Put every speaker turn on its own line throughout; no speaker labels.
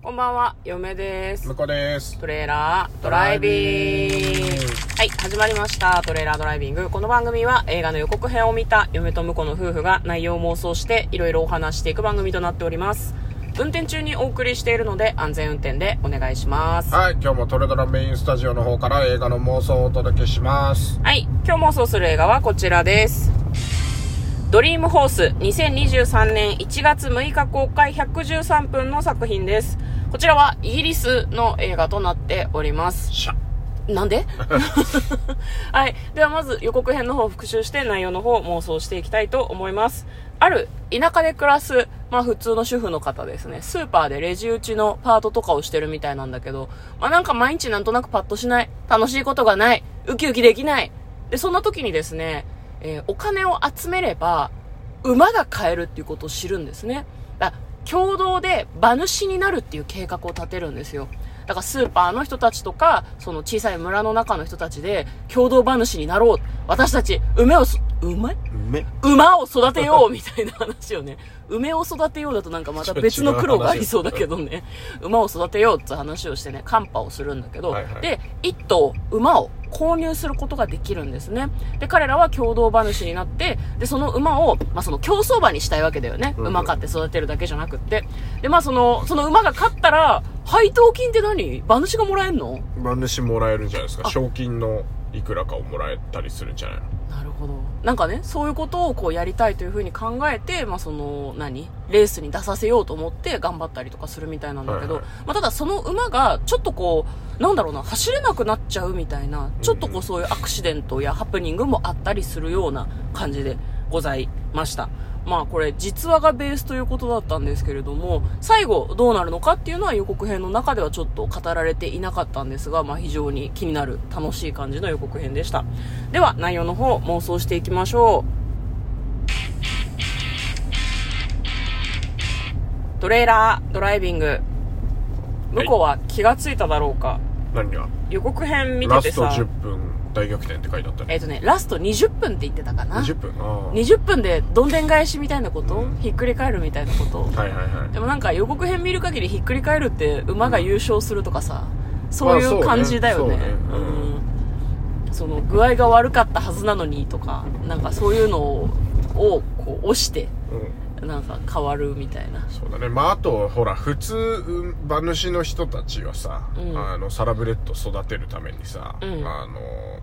こんばんは、嫁です
向。こうです。
トレーラードライビング。はい、始まりました。トレーラードライビング。この番組は映画の予告編を見た嫁と婿の夫婦が内容を妄想していろいろお話していく番組となっております。運転中にお送りしているので安全運転でお願いします。
はい、今日もトレドラメインスタジオの方から映画の妄想をお届けします。
はい、今日妄想する映画はこちらです。ドリームホース2023年1月6日公開113分の作品です。こちらはイギリスの映画となっております。なんで？はい。ではまず予告編の方を復習して内容の方を妄想していきたいと思います。ある田舎で暮らす、まあ普通の主婦の方ですね。スーパーでレジ打ちのパートとかをしてるみたいなんだけど、まあなんか毎日なんとなくパッとしない。楽しいことがない。ウキウキできない。で、そんな時にですね、えーお金を集めれば、馬が買えるっていうことを知るんですね。だから共同で馬主になるっていう計画を立てるんですよ。だからスーパーの人たちとか、その小さい村の中の人たちで、共同馬主になろう。私たち、梅をそ、梅？
め
馬を育てようみたいな話をね、梅を育てようだとなんかまた別の苦労がありそうだけどね、馬を育てようって話をしてね、カンパをするんだけど、
はいはい
で、一頭馬を購入することができるんですね。で、彼らは共同馬主になって、で、その馬を、まあ、その競走馬にしたいわけだよね。
うん
馬飼って育てるだけじゃなくって。で、まあ、その、その馬が勝ったら、配当金って何？馬主がもらえんの？
馬主もらえるんじゃないですか。
あ
賞金のいくらかをもらえたりするんじゃないの？
なるほど。なんかね、そういうことをこうやりたいというふうに考えて、まあその、何？レースに出させようと思って頑張ったりとかするみたいなんだけど、
はいはい
まあただその馬がちょっとこう、なんだろうな、走れなくなっちゃうみたいな、ちょっとこうそういうアクシデントやハプニングもあったりするような感じでございました。まあこれ実話がベースということだったんですけれども、最後どうなるのかっていうのは予告編の中ではちょっと語られていなかったんですが、まあ非常に気になる楽しい感じの予告編でした。では内容の方妄想していきましょう。トレーラードライビング。向こうは気がついただろうか。
何が？
予告編見て
ラスト
てさ、
10分大逆転って書いてあったね。
えっ、とね、ラスト20分って言ってたかな。
20分？ああ。
20分でどんでん返しみたいなこと、
うん
ひっくり返るみたいなこと？
はいはいはい。
でもなんか予告編見る限りひっくり返るって馬が優勝するとかさ、そうい
う
感じだよね。
そうね
うん。その具合が悪かったはずなのにとか、なんかそういうのを、をこう押して、
うん。
なんか変わるみたいな。
そうだね。まあ、あと、ほら、普通、うん馬主の人たちはさ、
うん
あの、サラブレッド育てるためにさ、
うん
あの、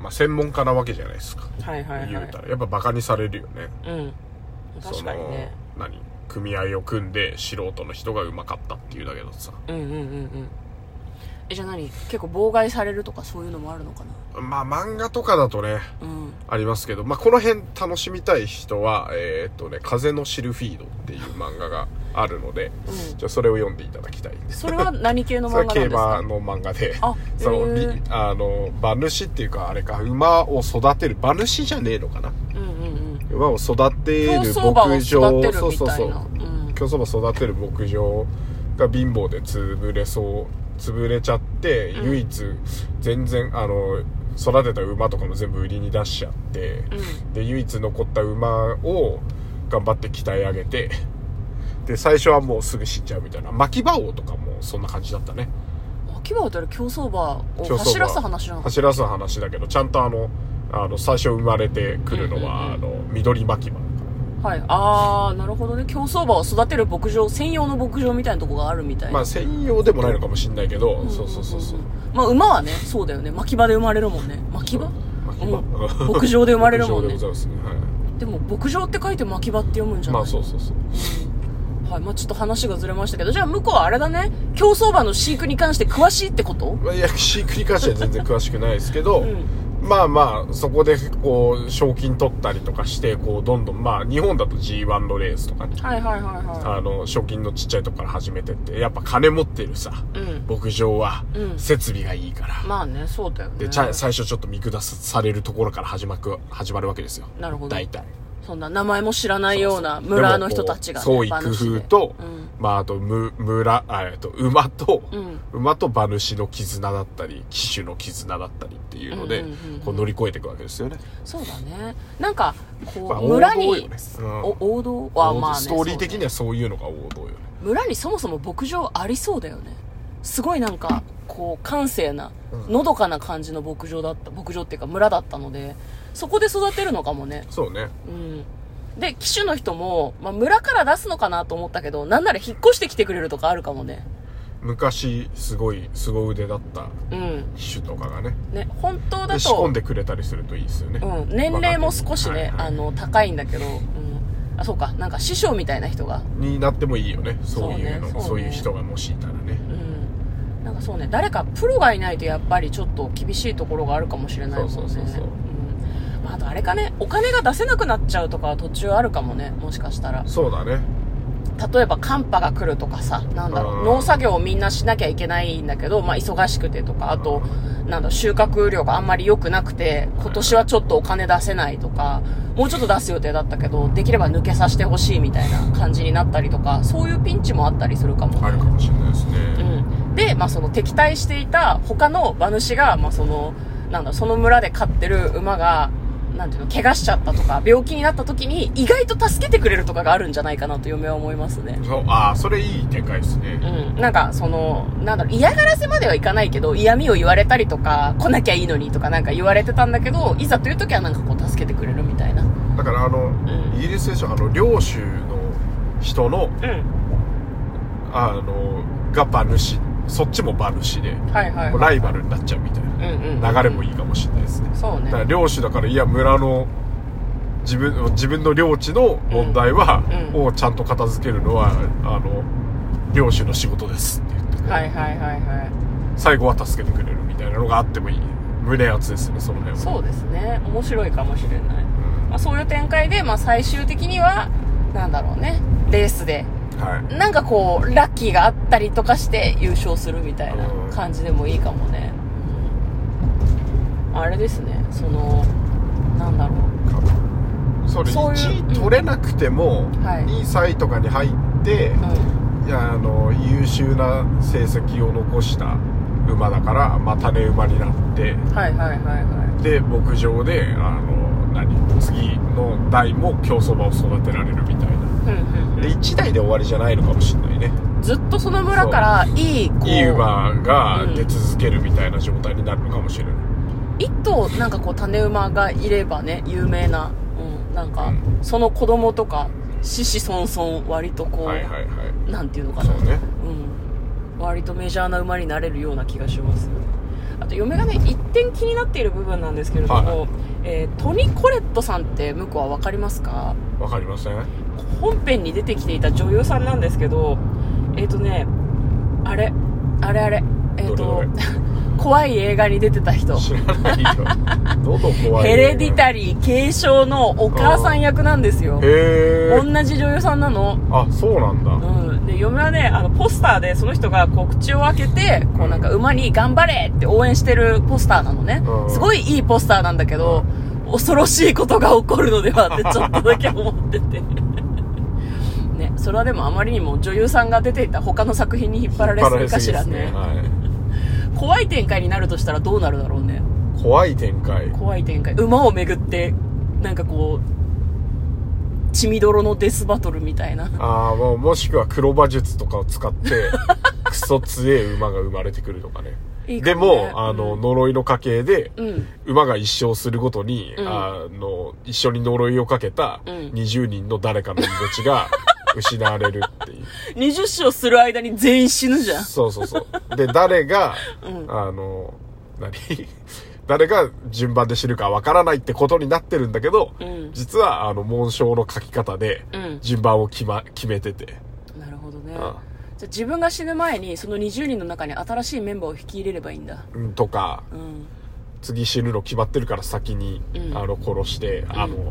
まあ、専門家なわけじゃないですか。
はいはいはい。
言うたら。やっぱ馬鹿にされるよね。
うん。確かにね。
何？組合を組んで素人の人がうまかったっていうだけどさ
うんうんうんうん。え、じゃあ何？結構妨害されるとかそういうのもあるのかな？
まあ漫画とかだとね
うん。
ありますけどまあこの辺楽しみたい人はえーっとね「風のシルフィード」っていう漫画があるので
うん。
じゃあそれを読んでいただきたい
それは何系の漫画ですか？
馬の漫画で。
あ
その
へー。
びあの馬主っていうかあれか馬を育てる馬主じゃねえのかな？
うんうんうん。
馬を育てる牧場。そうそうそう。
うん。
競走馬育てる牧場が貧乏で潰れそう潰れちゃって、
うん。
唯一全然あの育てた馬とかも全部売りに出しちゃって、
うん。
で唯一残った馬を頑張って鍛え上げてで最初はもうすぐ死んじゃうみたいな。巻き場王とかもそんな感じだったね。
秋葉原競走馬を
競走
らす話なの？
走らす話だけどちゃんとあのあの最初生まれてくるのは、あの緑巻き場
はい。ああなるほどね。競走馬を育てる牧場専用の牧場みたいなとこがあるみたいな。
まあ専用でもないのかもしんないけど、
ん。
そうそうそうそう。
まあ馬はねそうだよね。牧場で生まれるもんね。牧場？うん。牧場で生まれるもんね。
ね。はい。
でも牧場って書いて牧場って読むんじゃない？
まあそうそうそう
はい。まあちょっと話がずれましたけど。じゃあ向こうはあれだね。競走馬の飼育に関して詳しいってこと？
まあいや飼育に関しては全然詳しくないですけど、
うん
まあまあそこでこう賞金取ったりとかしてこうどんどんまあ日本だと G1 のレースとかね。
はいはいはいは
あの賞金のちっちゃいとこから始めてってやっぱ金持ってるさ。
いうん。
牧場は
うん。
設備がいいから、
まあねそうだよね。
でちゃ最初ちょっと見下されるところから始まく始まるわけですよ。
なるほど。
大体
そんな名前も知らないような村の人たちが、ね、
創意工夫と、
うん。
まああとむ村あえっと馬と、
うん。
馬と馬主の絆だったり騎手の絆だったりっていうので、
うんうんうんうん。
こう乗り越えていくわけですよね、
そうだね。なんかこう、
まあ
村に、
王道よね。うん。
お王道？はまあね
ストーリー的にはそういうのが王道よね。
村にそもそも牧場ありそうだよね。すごいなんかこう閑静な
うん。
のどかな感じの牧場だった牧場っていうか村だったのでそこで育てるのかもね。
そうね。
うん。で騎手の人も、まあ、村から出すのかなと思ったけどなんなら引っ越してきてくれるとかあるかもね。
昔、すごい、凄腕だった
うん。
機種とかがね。
ね本当だ
で、仕込ん
と
でくれたりするといいですよね。
うん、年齢も少しね、
はいはい。
あの高いんだけど、うん、あそうか。なんか師匠みたいな人が。
になってもいいよね。そういうの。
そうね。そうね。
そういう人がもしいたらね。
うんかそうね誰かプロがいないとやっぱりちょっと厳しいところがあるかもしれないもんね。
そうそうそうそう。ん。
まあ、あとあれかねお金が出せなくなっちゃうとかは途中あるかもねもしかしたら。
そうだね。
例えば寒波が来るとかさなんだろ
う
うん。農作業をみんなしなきゃいけないんだけど、まあ、忙しくてとかあとなんだ収穫量があんまり良くなくて今年はちょっとお金出せないとかもうちょっと出す予定だったけどできれば抜けさせてほしいみたいな感じになったりとかそういうピンチもあったりするかも
あるかもしれないですね。
まあ、その敵対していた他の馬主が、まあ、そのなんだその村で飼ってる馬がなんていうの怪我しちゃったとか病気になった時に意外と助けてくれるとかがあるんじゃないかなと嫁は思いますね。
そうああ、それいい展開ですね。
うん、なんかそのなんだろう嫌がらせまではいかないけど嫌味を言われたりとか来なきゃいいのにとかなんか言われてたんだけどいざという時はなんかこう助けてくれるみたいな。
だからあの、
ん
イギリスでしょ、あの、領主の人の、
うん
あの、が馬主、そっちも馬主で、
はいはい、
ライバルになっちゃうみたいな。
うんうんうん。
流れもいいかもしれないですね。
そうね。
だから領主だから、いや、村の、自分、自分の領地の問題は、
うん。
をちゃんと片付けるのは、あの、領主の仕事ですって言って、
はいはいはいはい。
最後は助けてくれるみたいなのがあってもいい。胸熱ですね、その辺は。
そうですね。面白いかもしれない。まあ、そういう展開で、まあ、最終的にはなんだろうね。レースで
はい。
なんかこうラッキーがあったりとかして優勝するみたいな感じでもいいかもね、うんあれですね。そのなんだろう。
それ
そういう
1位取れなくても、
はい。
2歳とかに入って、
うん。
いやあの優秀な成績を残した馬だから、まあ、種馬になって
はいはいはいは
で牧場であの何次の代も競走馬を育てられるみたいなで1代で終わりじゃないのかもしれないね。
ずっとその村からいいこう。
いい馬が
うん
出続けるみたいな状態になるのかもしれない、
一頭なんかこう種馬がいればね有名な、うん、なんか、
うん。
その子供とか子々孫々割とこう、
はいはいはい。
なんていうのかな。
そうね。
うん、割とメジャーな馬になれるような気がします。あと嫁がね一点気になっている部分なんですけれども、
は
えートニ・コレットさんって向こうは分かりますか？
わかりません
本編に出てきていた女優さんなんですけどえっ、とねあれあれあれえっ、と
どれど
怖い映画に出てた人。
知らないよ。喉怖い
ヘレディタリー継承のお母さん役なんですよ。
へえ。
同じ女優さんなの。
あそうなんだ、
うん、で嫁はねあのポスターでその人がこう口を開けてこうなんか馬に頑張れって応援してるポスターなのね。
うん。
すごいいいポスターなんだけど恐ろしいことが起こるのではってちょっとだけ思ってて。ねそれはでもあまりにも女優さんが出ていた他の作品に引っ張られすぎかしらね。
は
怖い展開になるとしたらどうなるだろうね。
い、怖い展開。
怖い展開。馬をめぐってなんかこう血みどろのデスバトルみたいな。
ああもうもしくは黒馬術とかを使って クソ強え馬が生まれてくるとかね。で
いいね
もあの、
うん。
呪いの家系で、
うん。
馬が一生するごとに、
うん。
あの一緒に呪いをかけた
うん。
20人の誰かの命が 失われるっていう
20勝する間に全員死ぬじゃん。
そうそうそうで誰が、
うん
あの何？誰が順番で死ぬかわからないってことになってるんだけど、
うん。
実はあの紋章の書き方で
うん。
順番を決,、ま、決めてて、
なるほどね。
あ
じゃあ自分が死ぬ前に、その20人の中に新しいメンバーを引き入れればいいんだ。
うんとか
うん。
次死ぬの決まってるから先に、
うん
あの殺して、あの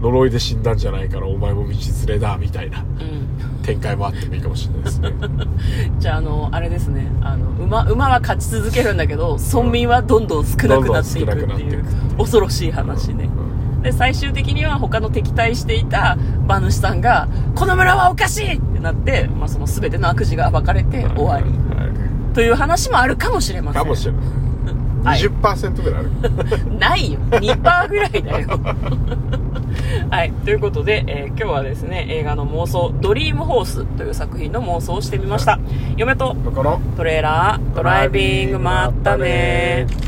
呪いで死んだんじゃないからお前も道連れだみたいな
うん。
展開もあってもいいかもしれないですね
じゃあ、あの、あれですね。あの、馬、馬は勝ち続けるんだけど、村民はどんどん少なくなっていくってい
いうく
恐ろしい話ね。
うん
で、最終的には他の敵対していた馬主さんが、この村はおかしいってなって、まあ、その全ての悪事が暴かれて終わり。
はい
という話もあるかもしれません。
かもしれない
はい
20%ぐらいある。
ないよ。2%ぐらいだよ。はい。ということで、えー今日はですね、映画の妄想、ドリームホースという作品の妄想をしてみました。嫁とトレーラー、ドライビング、まったねー。